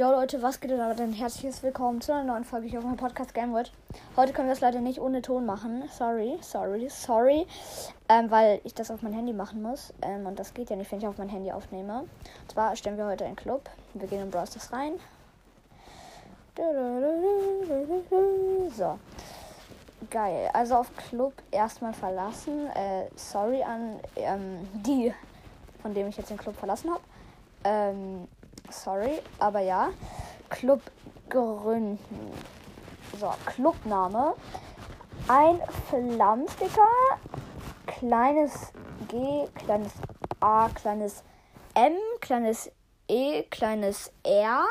Jo Leute, was geht denn? Herzliches Willkommen zu einer neuen Folge hier auf meinem Podcast Gamewood. Heute können wir es leider nicht ohne Ton machen. Sorry, sorry, sorry. Ähm, weil ich das auf mein Handy machen muss. Ähm, und das geht ja nicht, wenn ich auf mein Handy aufnehme. Und zwar stellen wir heute einen Club. Wir gehen in Brawl Stars rein. So. Geil. Also auf Club erstmal verlassen. Äh, sorry an ähm, die, von dem ich jetzt den Club verlassen habe. Ähm, sorry, aber ja. Club gründen. So, Clubname. Ein Flammsticker. Kleines G, kleines A, kleines M, kleines E, kleines R.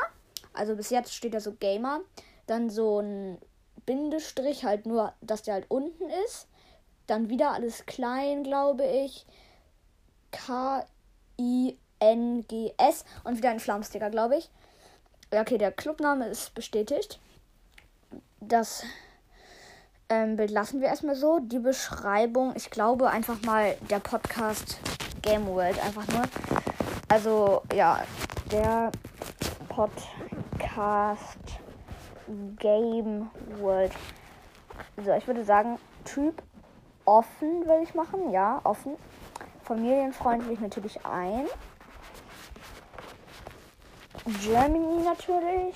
Also bis jetzt steht da so Gamer. Dann so ein Bindestrich, halt nur, dass der halt unten ist. Dann wieder alles klein, glaube ich. K, I, NGS und wieder ein Flammsticker, glaube ich. Okay, der Clubname ist bestätigt. Das ähm, Bild lassen wir erstmal so. Die Beschreibung, ich glaube einfach mal der Podcast Game World, einfach nur. Also, ja, der Podcast Game World. So, ich würde sagen, Typ offen will ich machen. Ja, offen. Familienfreundlich natürlich ein. Germany natürlich.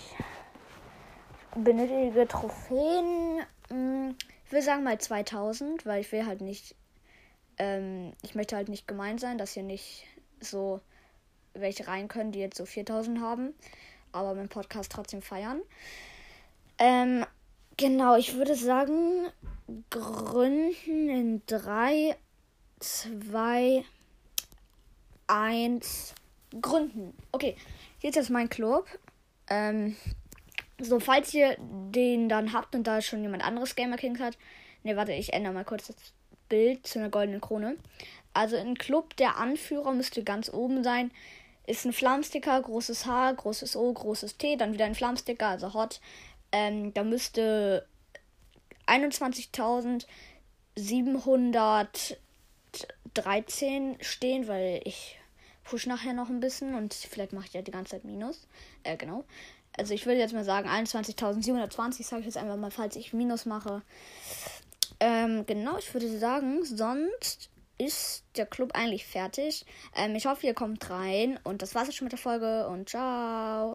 Benötige Trophäen. Hm, ich will sagen mal 2000, weil ich will halt nicht. Ähm, ich möchte halt nicht gemein sein, dass hier nicht so welche rein können, die jetzt so 4000 haben. Aber meinen Podcast trotzdem feiern. Ähm, genau, ich würde sagen, gründen in 3, 2, 1, gründen. Okay, jetzt ist mein Club. Ähm, so, falls ihr den dann habt und da schon jemand anderes Gamer Kings hat. Ne, warte, ich ändere mal kurz das Bild zu einer goldenen Krone. Also im Club der Anführer müsste ganz oben sein. Ist ein Flammsticker, großes H, großes O, großes T, dann wieder ein Flammsticker, also Hot. Ähm, da müsste 21.713 stehen, weil ich push nachher noch ein bisschen und vielleicht mache ich ja die ganze Zeit Minus. Äh, genau. Also ich würde jetzt mal sagen 21.720, sage ich jetzt einfach mal, falls ich Minus mache. Ähm, genau, ich würde sagen, sonst ist der Club eigentlich fertig. Ähm, ich hoffe, ihr kommt rein und das war's jetzt schon mit der Folge und ciao.